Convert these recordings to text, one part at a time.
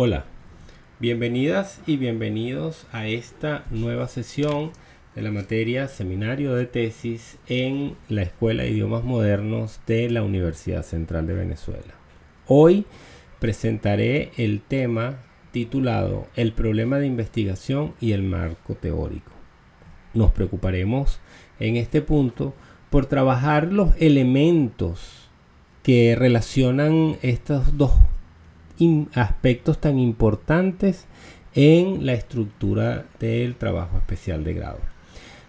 Hola, bienvenidas y bienvenidos a esta nueva sesión de la materia Seminario de Tesis en la Escuela de Idiomas Modernos de la Universidad Central de Venezuela. Hoy presentaré el tema titulado El problema de investigación y el marco teórico. Nos preocuparemos en este punto por trabajar los elementos que relacionan estos dos aspectos tan importantes en la estructura del trabajo especial de grado.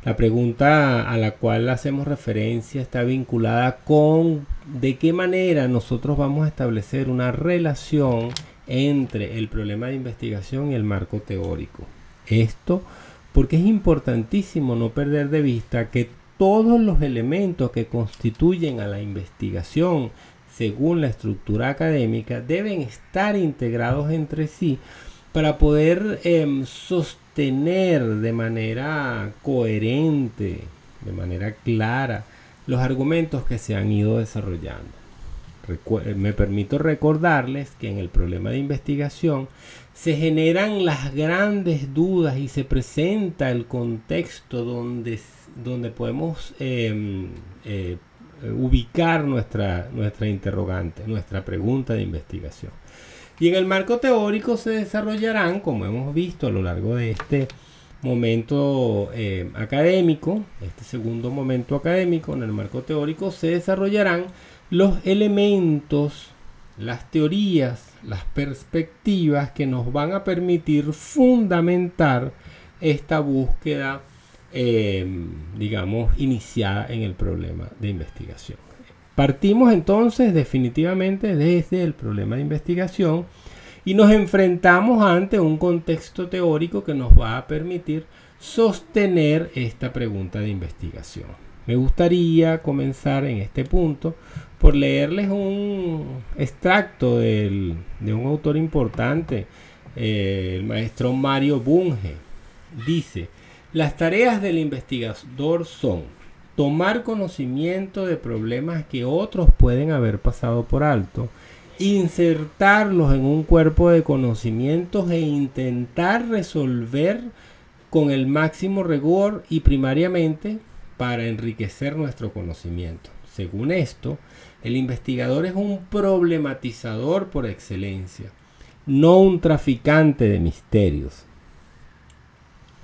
La pregunta a la cual hacemos referencia está vinculada con de qué manera nosotros vamos a establecer una relación entre el problema de investigación y el marco teórico. Esto porque es importantísimo no perder de vista que todos los elementos que constituyen a la investigación según la estructura académica, deben estar integrados entre sí para poder em, sostener de manera coherente, de manera clara, los argumentos que se han ido desarrollando. me permito recordarles que en el problema de investigación se generan las grandes dudas y se presenta el contexto donde, donde podemos eh, eh, eh, ubicar nuestra, nuestra interrogante, nuestra pregunta de investigación. Y en el marco teórico se desarrollarán, como hemos visto a lo largo de este momento eh, académico, este segundo momento académico, en el marco teórico se desarrollarán los elementos, las teorías, las perspectivas que nos van a permitir fundamentar esta búsqueda Em, digamos, iniciada en el problema de investigación. Partimos entonces definitivamente desde el problema de investigación y nos enfrentamos ante un contexto teórico que nos va a permitir sostener esta pregunta de investigación. Me gustaría comenzar en este punto por leerles un extracto de un autor importante, eh, el maestro Mario Bunge. Dice, las tareas del investigador son tomar conocimiento de problemas que otros pueden haber pasado por alto, insertarlos en un cuerpo de conocimientos e intentar resolver con el máximo rigor y primariamente para enriquecer nuestro conocimiento. Según esto, el investigador es un problematizador por excelencia, no un traficante de misterios.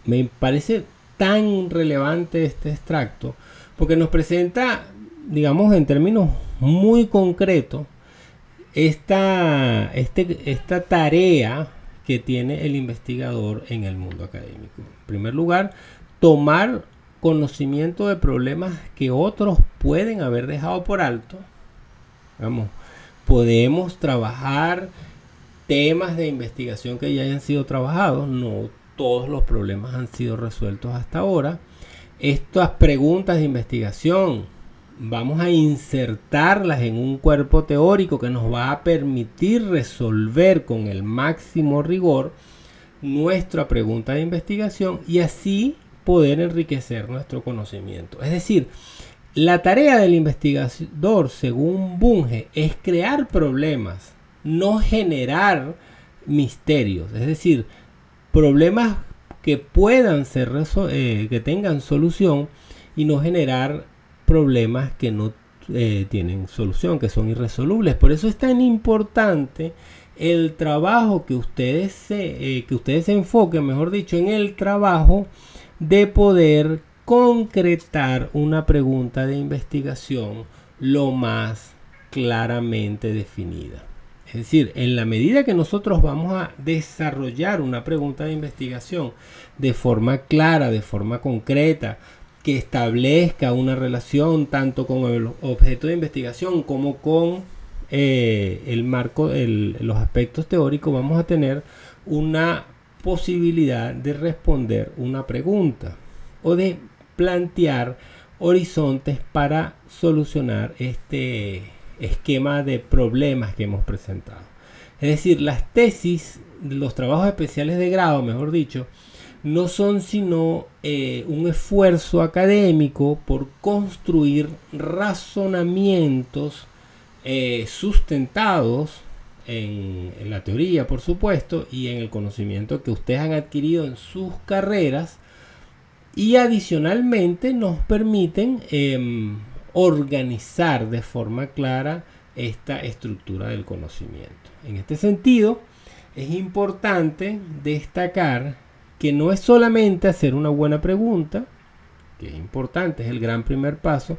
Me parece tan relevante este extracto porque nos presenta, digamos, en términos muy concretos, esta, este, esta tarea que tiene el investigador en el mundo académico. En primer lugar, tomar conocimiento de problemas que otros pueden haber dejado por alto. Vamos, podemos trabajar temas de investigación que ya hayan sido trabajados, no todos los problemas han sido resueltos hasta ahora. Estas preguntas de investigación vamos a insertarlas en un cuerpo teórico que nos va a permitir resolver con el máximo rigor nuestra pregunta de investigación y así poder enriquecer nuestro conocimiento. Es decir, la tarea del investigador, según Bunge, es crear problemas, no generar misterios. Es decir, problemas que puedan ser eh, que tengan solución y no generar problemas que no eh, tienen solución, que son irresolubles. Por eso es tan importante el trabajo que ustedes se, eh, que ustedes se enfoquen, mejor dicho, en el trabajo de poder concretar una pregunta de investigación lo más claramente definida. Es decir, en la medida que nosotros vamos a desarrollar una pregunta de investigación de forma clara, de forma concreta, que establezca una relación tanto con el objeto de investigación como con eh, el marco, los aspectos teóricos, vamos a tener una posibilidad de responder una pregunta o de plantear horizontes para solucionar este, esquema de problemas que hemos presentado. Es decir, las tesis, los trabajos especiales de grado, mejor dicho, no son sino eh, un esfuerzo académico por construir razonamientos eh, sustentados en, la teoría, por supuesto, y en el conocimiento que ustedes han adquirido en sus carreras. Y adicionalmente nos permiten em, organizar de forma clara esta estructura del conocimiento. En este sentido, es importante destacar que no es solamente hacer una buena pregunta, que es importante, es el gran primer paso,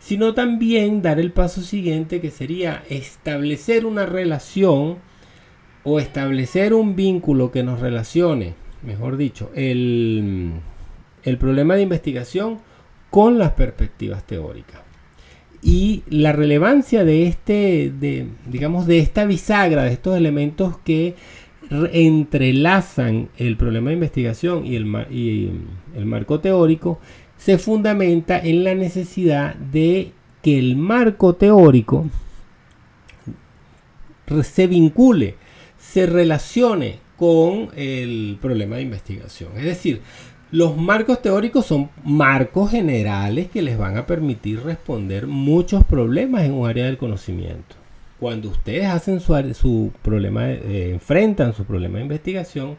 sino también dar el paso siguiente que sería establecer una relación o establecer un vínculo que nos relacione, mejor dicho, el, el problema de investigación con las perspectivas teóricas. Y la relevancia de este, de, digamos, de esta bisagra, de estos elementos que entrelazan el problema de investigación y el, y el marco teórico, se fundamenta en la necesidad de que el marco teórico se vincule, se relacione con el problema de investigación. Es decir, los marcos teóricos son marcos generales que les van a permitir responder muchos problemas en un área del conocimiento. Cuando ustedes hacen su, problema, eh, enfrentan su problema de investigación,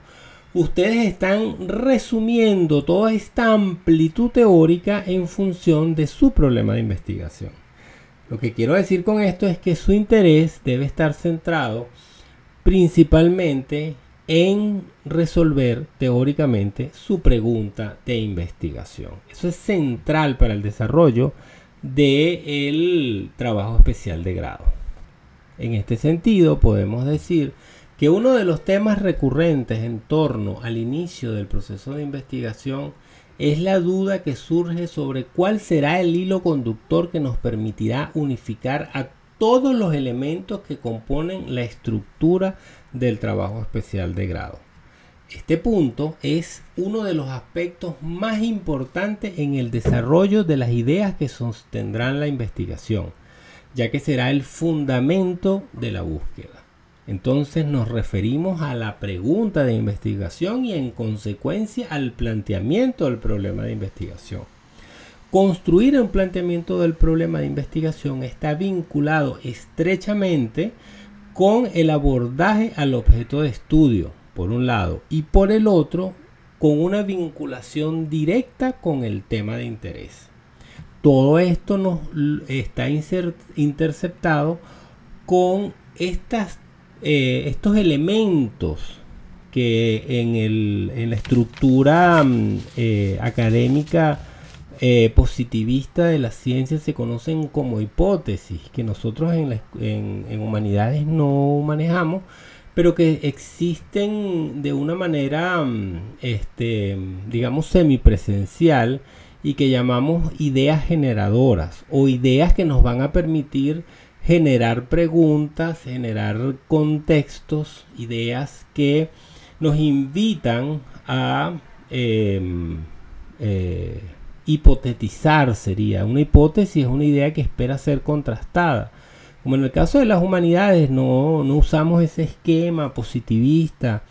ustedes están resumiendo toda esta amplitud teórica en función de su problema de investigación. Lo que quiero decir con esto es que su interés debe estar centrado principalmente en resolver teóricamente su pregunta de investigación. Eso es central para el desarrollo del trabajo especial de grado. En este sentido, podemos decir que uno de los temas recurrentes en torno al inicio del proceso de investigación es la duda que surge sobre cuál será el hilo conductor que nos permitirá unificar a todos los elementos que componen la estructura del trabajo especial de grado. Este punto es uno de los aspectos más importantes en el desarrollo de las ideas que sostendrán la investigación, ya que será el fundamento de la búsqueda. Entonces nos referimos a la pregunta de investigación y en consecuencia al planteamiento del problema de investigación. Construir un planteamiento del problema de investigación está vinculado estrechamente con el abordaje al objeto de estudio, por un lado, y por el otro, con una vinculación directa con el tema de interés. Todo esto nos está interceptado con estas eh, estos elementos que en, la estructura mm, eh, académica eh, positivista de la ciencia se conocen como hipótesis, que nosotros en, humanidades no manejamos, pero que existen de una manera, mm, este, digamos, semipresencial y que llamamos ideas generadoras o ideas que nos van a permitir generar preguntas, generar contextos, ideas que nos invitan a em, eh, hipotetizar, sería. Una hipótesis es una idea que espera ser contrastada. Como en el caso de las humanidades, no, no usamos ese esquema positivista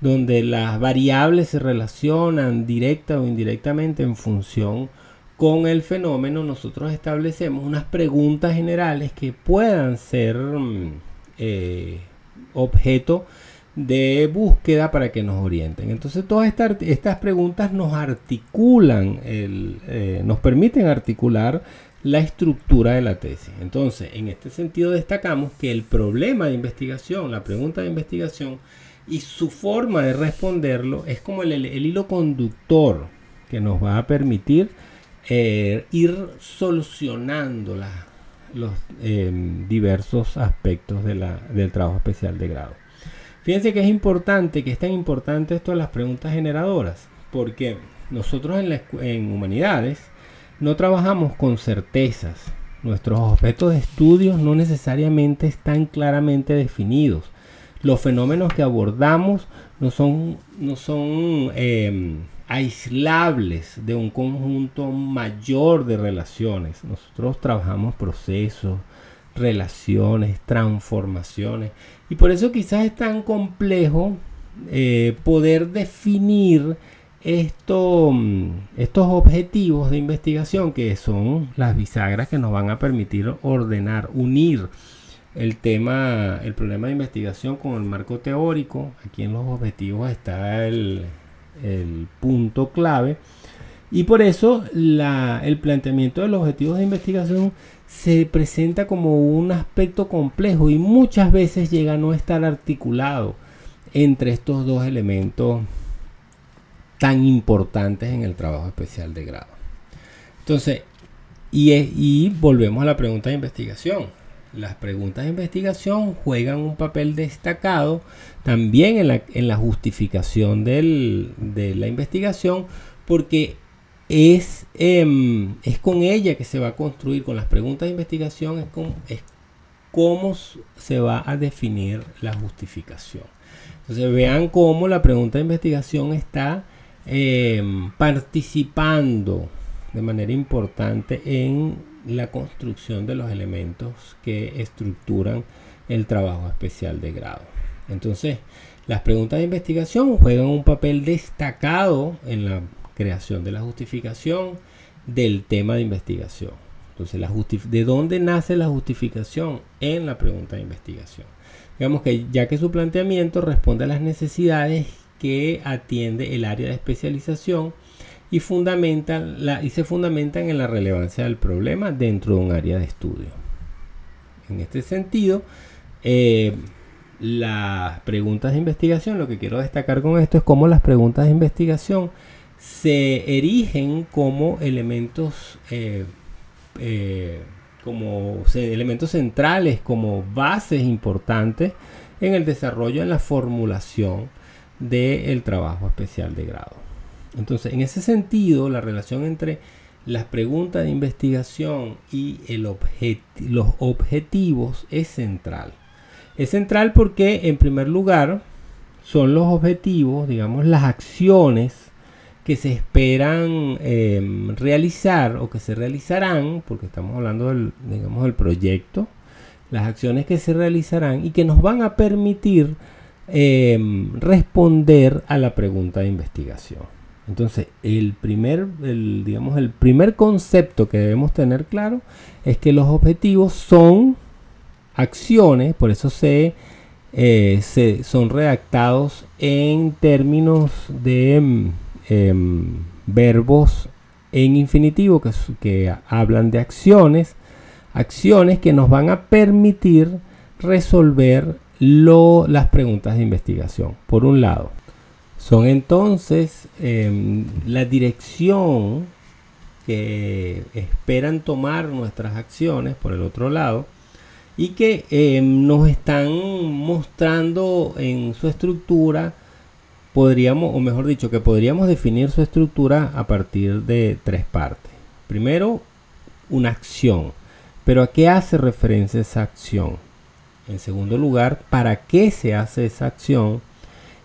donde las variables se relacionan directa o indirectamente en función con el fenómeno nosotros establecemos unas preguntas generales que puedan ser mm, eh, objeto de búsqueda para que nos orienten. Entonces todas estas preguntas nos articulan, eh, nos permiten articular la estructura de la tesis. Entonces, en este sentido destacamos que el problema de investigación, la pregunta de investigación y su forma de responderlo es como el hilo conductor que nos va a permitir eh, ir solucionando los em, diversos aspectos del trabajo especial de grado. Fíjense que es importante, que es tan importante esto de las preguntas generadoras, porque nosotros en, humanidades no trabajamos con certezas. Nuestros objetos de estudio no necesariamente están claramente definidos. Los fenómenos que abordamos no son, no son em, aislables de un conjunto mayor de relaciones. Nosotros trabajamos procesos, relaciones, transformaciones. Y por eso quizás es tan complejo eh, poder definir esto, estos objetivos de investigación que son las bisagras que nos van a permitir ordenar, unir el tema, el problema de investigación con el marco teórico. Aquí en los objetivos está el, punto clave. Y por eso el planteamiento de los objetivos de investigación se presenta como un aspecto complejo y muchas veces llega a no estar articulado entre estos dos elementos tan importantes en el trabajo especial de grado. Entonces, y, volvemos a la pregunta de investigación. Las preguntas de investigación juegan un papel destacado también en la, justificación de la investigación porque es, em, es con ella que se va a construir, con las preguntas de investigación, es, con, es cómo se va a definir la justificación. Entonces vean cómo la pregunta de investigación está em, participando de manera importante en la construcción de los elementos que estructuran el trabajo especial de grado. Entonces, las preguntas de investigación juegan un papel destacado en la creación de la justificación del tema de investigación. Entonces, ¿de dónde nace la justificación en la pregunta de investigación? Digamos que ya que su planteamiento responde a las necesidades que atiende el área de especialización y, la, y se fundamentan en la relevancia del problema dentro de un área de estudio. En este sentido, eh, las preguntas de investigación, lo que quiero destacar con esto es cómo las preguntas de investigación se erigen como elementos, eh, eh, como elementos centrales, como bases importantes en el desarrollo, en la formulación del trabajo especial de grado. Entonces, en ese sentido, la relación entre las preguntas de investigación y los objetivos es central. Es central porque, en primer lugar, son los objetivos, digamos, las acciones que se esperan em, realizar o que se realizarán, porque estamos hablando del, digamos, del proyecto, las acciones que se realizarán y que nos van a permitir em, responder a la pregunta de investigación. Entonces, el primer, digamos, el primer concepto que debemos tener claro es que los objetivos son acciones, por eso se, eh, se son redactados en términos de Em, verbos en infinitivo que, hablan de acciones, acciones que nos van a permitir resolver las preguntas de investigación. Por un lado, son entonces em, la dirección que esperan tomar nuestras acciones, por el otro lado, y que em, nos están mostrando en su estructura podríamos, o mejor dicho, que podríamos definir su estructura a partir de tres partes. Primero, una acción. Pero ¿a qué hace referencia esa acción? En segundo lugar, ¿para qué se hace esa acción?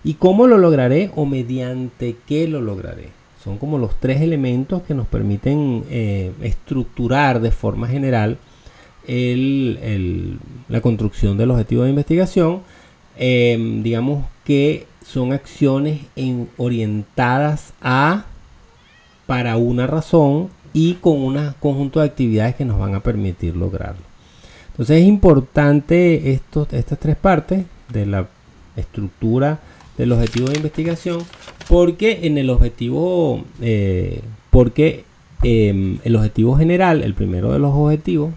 ¿Y cómo lo lograré o mediante qué lo lograré? Son como los tres elementos que nos permiten eh, estructurar de forma general la construcción del objetivo de investigación. Eh, digamos que son acciones en, orientadas a para una razón y con un conjunto de actividades que nos van a permitir lograrlo. Entonces es importante estas tres partes de la estructura del objetivo de investigación porque en el objetivo eh, porque em, el objetivo general el primero de los objetivos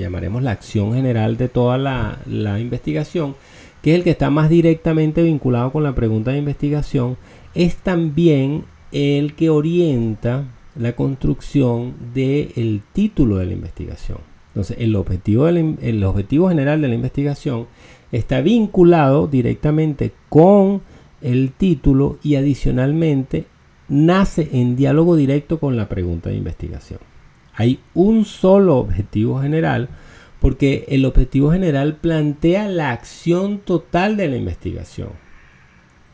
llamaremos la acción general de toda la, investigación que es el que está más directamente vinculado con la pregunta de investigación, es también el que orienta la construcción del título de la investigación. Entonces, el objetivo general de la investigación está vinculado directamente con el título y adicionalmente nace en diálogo directo con la pregunta de investigación. Hay un solo objetivo general porque el objetivo general plantea la acción total de la investigación.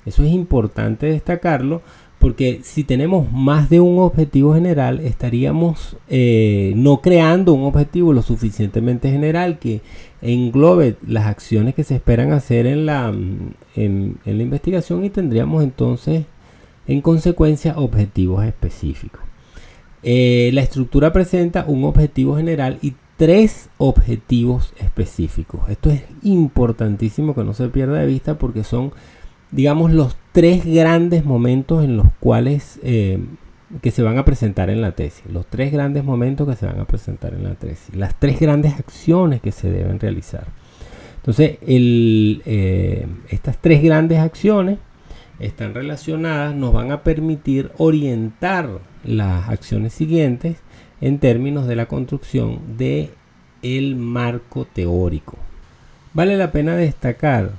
Eso es importante destacarlo porque si tenemos más de un objetivo general estaríamos eh, no creando un objetivo lo suficientemente general que englobe las acciones que se esperan hacer en la, en, la investigación y tendríamos entonces en consecuencia objetivos específicos. Eh, la estructura presenta un objetivo general y tres objetivos específicos. Esto es importantísimo que no se pierda de vista porque son, digamos, los tres grandes momentos en los cuales eh, que se van a presentar en la tesis. Los tres grandes momentos que se van a presentar en la tesis. Las tres grandes acciones que se deben realizar. Entonces, eh, estas tres grandes acciones están relacionadas, nos van a permitir orientar las acciones siguientes en términos de la construcción de el marco teórico. Vale la pena destacar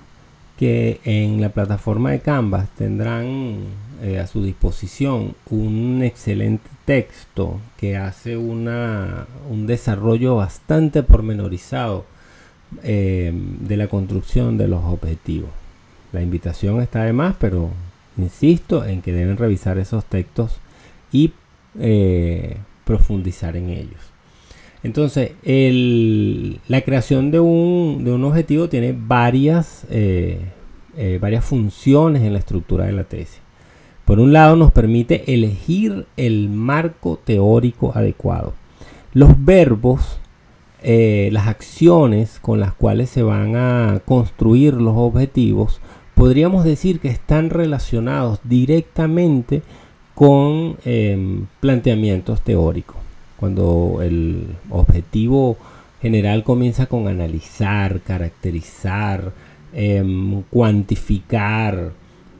que en la plataforma de Canvas tendrán eh, a su disposición un excelente texto que hace una, un desarrollo bastante pormenorizado eh, de la construcción de los objetivos. La invitación está de más, pero insisto en que deben revisar esos textos y eh, profundizar en ellos. Entonces, la creación de un, objetivo tiene varias, eh, eh, varias funciones en la estructura de la tesis. Por un lado, nos permite elegir el marco teórico adecuado. Los verbos, las acciones con las cuales se van a construir los objetivos, podríamos decir que están relacionados directamente con em, planteamientos teóricos. Cuando el objetivo general comienza con analizar, caracterizar, em, cuantificar,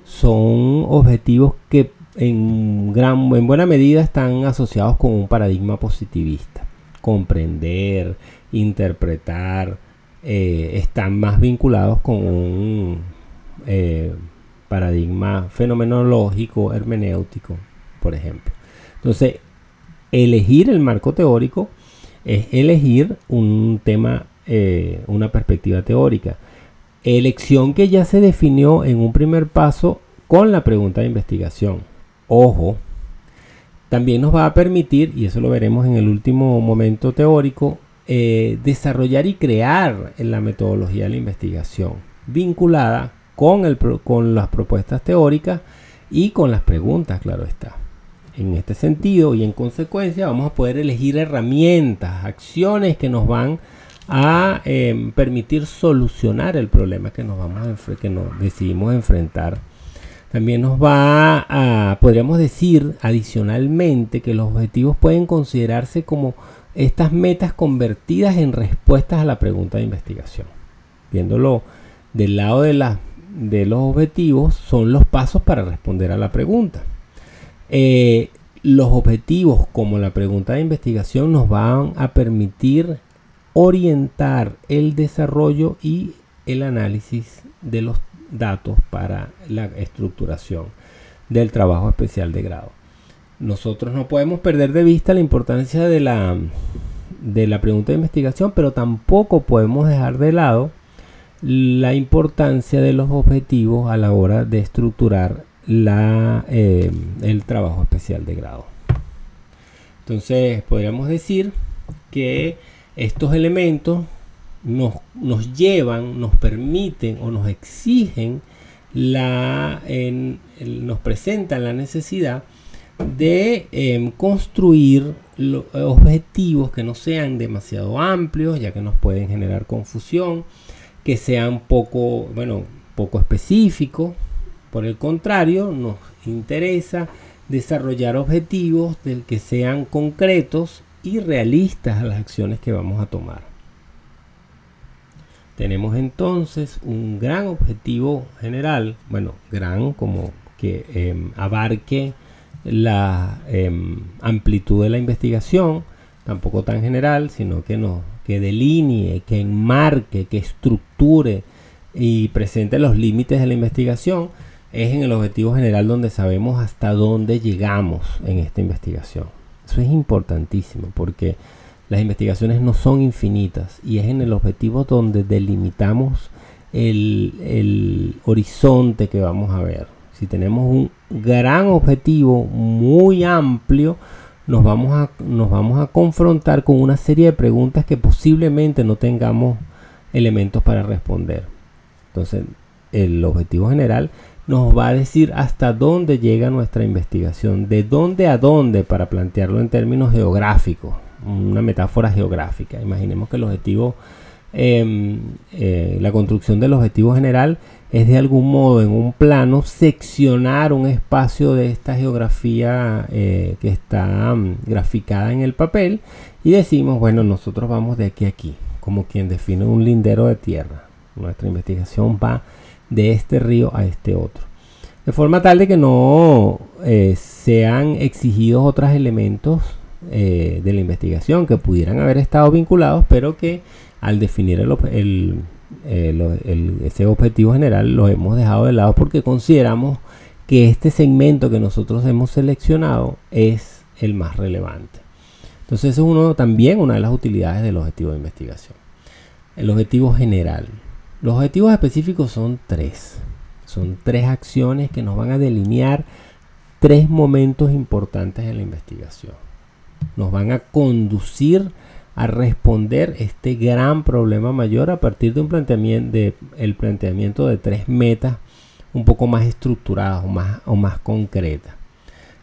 son objetivos que en, gran, en buena medida están asociados con un paradigma positivista. Comprender, interpretar, eh, están más vinculados con un eh, paradigma fenomenológico, hermenéutico, por ejemplo. Entonces, elegir el marco teórico es elegir un tema, eh, una perspectiva teórica. Elección que ya se definió en un primer paso con la pregunta de investigación. Ojo, también nos va a permitir, y eso lo veremos en el último momento teórico, eh, desarrollar y crear en la metodología de la investigación, vinculada con, el, con las propuestas teóricas y con las preguntas, claro está. En este sentido y en consecuencia vamos a poder elegir herramientas, acciones que nos van a em, permitir solucionar el problema que nos, vamos que nos decidimos enfrentar. También nos va a, podríamos decir adicionalmente, que los objetivos pueden considerarse como estas metas convertidas en respuestas a la pregunta de investigación. Viéndolo del lado de la de los objetivos son los pasos para responder a la pregunta. Eh, los objetivos, como la pregunta de investigación, nos van a permitir orientar el desarrollo y el análisis de los datos para la estructuración del trabajo especial de grado. Nosotros no podemos perder de vista la importancia de la, de la pregunta de investigación, pero tampoco podemos dejar de lado la importancia de los objetivos a la hora de estructurar la, eh, el trabajo especial de grado. Entonces podríamos decir que estos elementos nos, nos llevan, nos permiten o nos exigen la, nos presentan la necesidad de em, construir objetivos que no sean demasiado amplios, ya que nos pueden generar confusión, que sean poco, bueno, poco específicos. Por el contrario, nos interesa desarrollar objetivos del que sean concretos y realistas a las acciones que vamos a tomar. Tenemos entonces un gran objetivo general, bueno, gran como que em, abarque la em, amplitud de la investigación, tampoco tan general, sino que nos que delinee, que enmarque, que estructure y presente los límites de la investigación, es en el objetivo general donde sabemos hasta dónde llegamos en esta investigación. Eso es importantísimo porque las investigaciones no son infinitas y es en el objetivo donde delimitamos el, el horizonte que vamos a ver. Si tenemos un gran objetivo muy amplio, nos vamos a, nos vamos a confrontar con una serie de preguntas que posiblemente no tengamos elementos para responder. Entonces, el objetivo general nos va a decir hasta dónde llega nuestra investigación, de dónde a dónde, para plantearlo en términos geográficos, una metáfora geográfica. Imaginemos que el objetivo, em, eh, la construcción del objetivo general es de algún modo en un plano seccionar un espacio de esta geografía eh, que está mm, graficada en el papel y decimos, bueno, nosotros vamos de aquí a aquí, como quien define un lindero de tierra. Nuestra investigación va de este río a este otro. De forma tal de que no eh, sean exigidos otros elementos eh, de la investigación que pudieran haber estado vinculados, pero que al definir el, eh, ese objetivo general lo hemos dejado de lado porque consideramos que este segmento que nosotros hemos seleccionado es el más relevante. Entonces es uno también una de las utilidades del objetivo de investigación. El objetivo general. Los objetivos específicos son tres. Son tres acciones que nos van a delinear tres momentos importantes en la investigación. Nos van a conducir a responder este gran problema mayor a partir de un planteamiento de el planteamiento de tres metas un poco más estructuradas o más, o más concretas.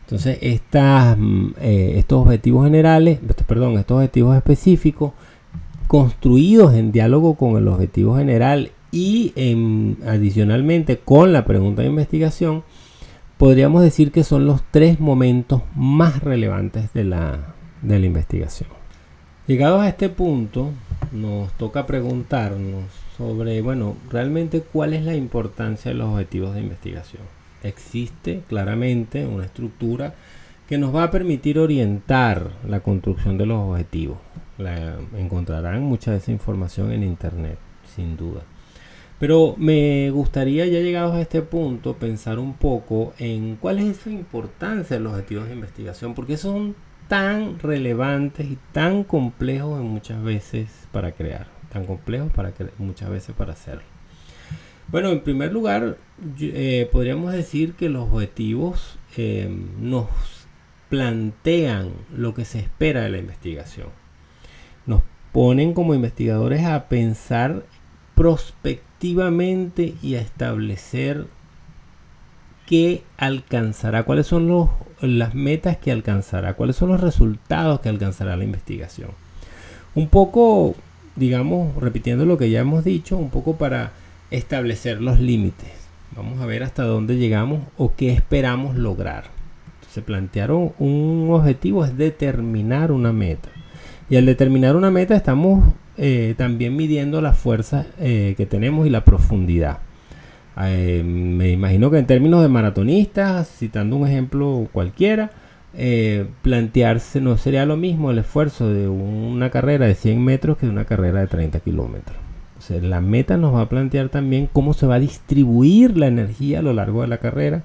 Entonces, mm, eh, estos objetivos generales, perdón, estos objetivos específicos construidos en diálogo con el objetivo general y adicionalmente con la pregunta de investigación, podríamos decir que son los tres momentos más relevantes de la, de la investigación. Llegados a este punto, nos toca preguntarnos sobre, bueno, realmente cuál es la importancia de los objetivos de investigación. Existe claramente una estructura que nos va a permitir orientar la construcción de los objetivos. La, encontrarán mucha de esa información en internet, sin duda. Pero me gustaría, ya llegados a este punto, pensar un poco en cuál es esa importancia de los objetivos de investigación, porque son tan relevantes y tan complejos muchas veces para crear, tan complejos para muchas veces para hacerlo. Bueno, en primer lugar, eh, podríamos decir que los objetivos eh, nos plantean lo que se espera de la investigación. Nos ponen como investigadores a pensar prospectivamente y a establecer qué alcanzará, cuáles son los, las metas que alcanzará, cuáles son los resultados que alcanzará la investigación. Un poco, digamos, repitiendo lo que ya hemos dicho, un poco para establecer los límites. Vamos a ver hasta dónde llegamos o qué esperamos lograr se plantearon un objetivo, es determinar una meta. Y al determinar una meta estamos eh, también midiendo las fuerzas eh, que tenemos y la profundidad. Eh, me imagino que en términos de maratonistas, citando un ejemplo cualquiera, plantearse no sería lo mismo el esfuerzo de una carrera de 100 metros que de una carrera de 30 kilómetros. la meta nos va a plantear también cómo se va a distribuir la energía a lo largo de la carrera,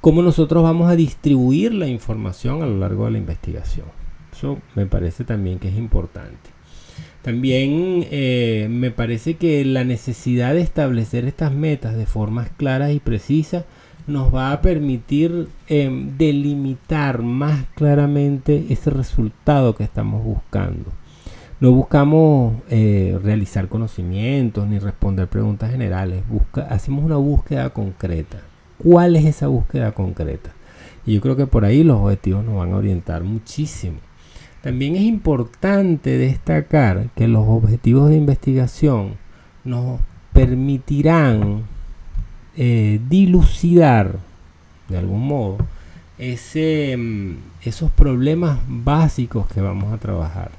cómo nosotros vamos a distribuir la información a lo largo de la investigación. Eso me parece también que es importante. También eh, me parece que la necesidad de establecer estas metas de formas claras y precisas nos va a permitir em, delimitar más claramente ese resultado que estamos buscando. No buscamos eh, realizar conocimientos ni responder preguntas generales, hacemos una búsqueda concreta cuál es esa búsqueda concreta. Y yo creo que por ahí los objetivos nos van a orientar muchísimo. También es importante destacar que los objetivos de investigación nos permitirán eh, dilucidar de algún modo mm, esos problemas básicos que vamos a trabajar.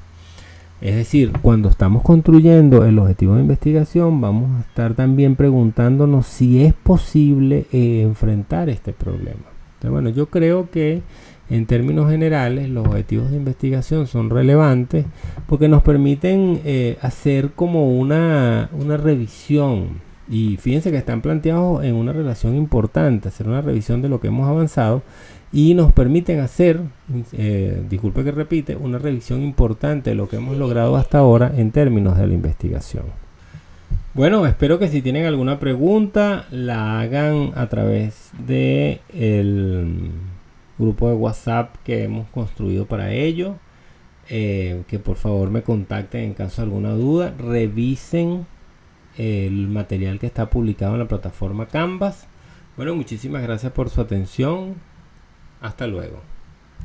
Es decir, cuando estamos construyendo el objetivo de investigación, vamos a estar también preguntándonos si es posible eh, enfrentar este problema. Entonces, bueno, yo creo que en términos generales los objetivos de investigación son relevantes porque nos permiten eh, hacer como una, una revisión. Y fíjense que están planteados en una relación importante, hacer una revisión de lo que hemos avanzado y nos permiten hacer, eh, disculpe que repite, una revisión importante de lo que hemos logrado hasta ahora en términos de la investigación. Bueno, espero que si tienen alguna pregunta la hagan a través de el grupo de WhatsApp que hemos construido para ello. Eh, que por favor me contacten en caso de alguna duda. Revisen el material que está publicado en la plataforma Canvas. Bueno, muchísimas gracias por su atención. Hasta luego.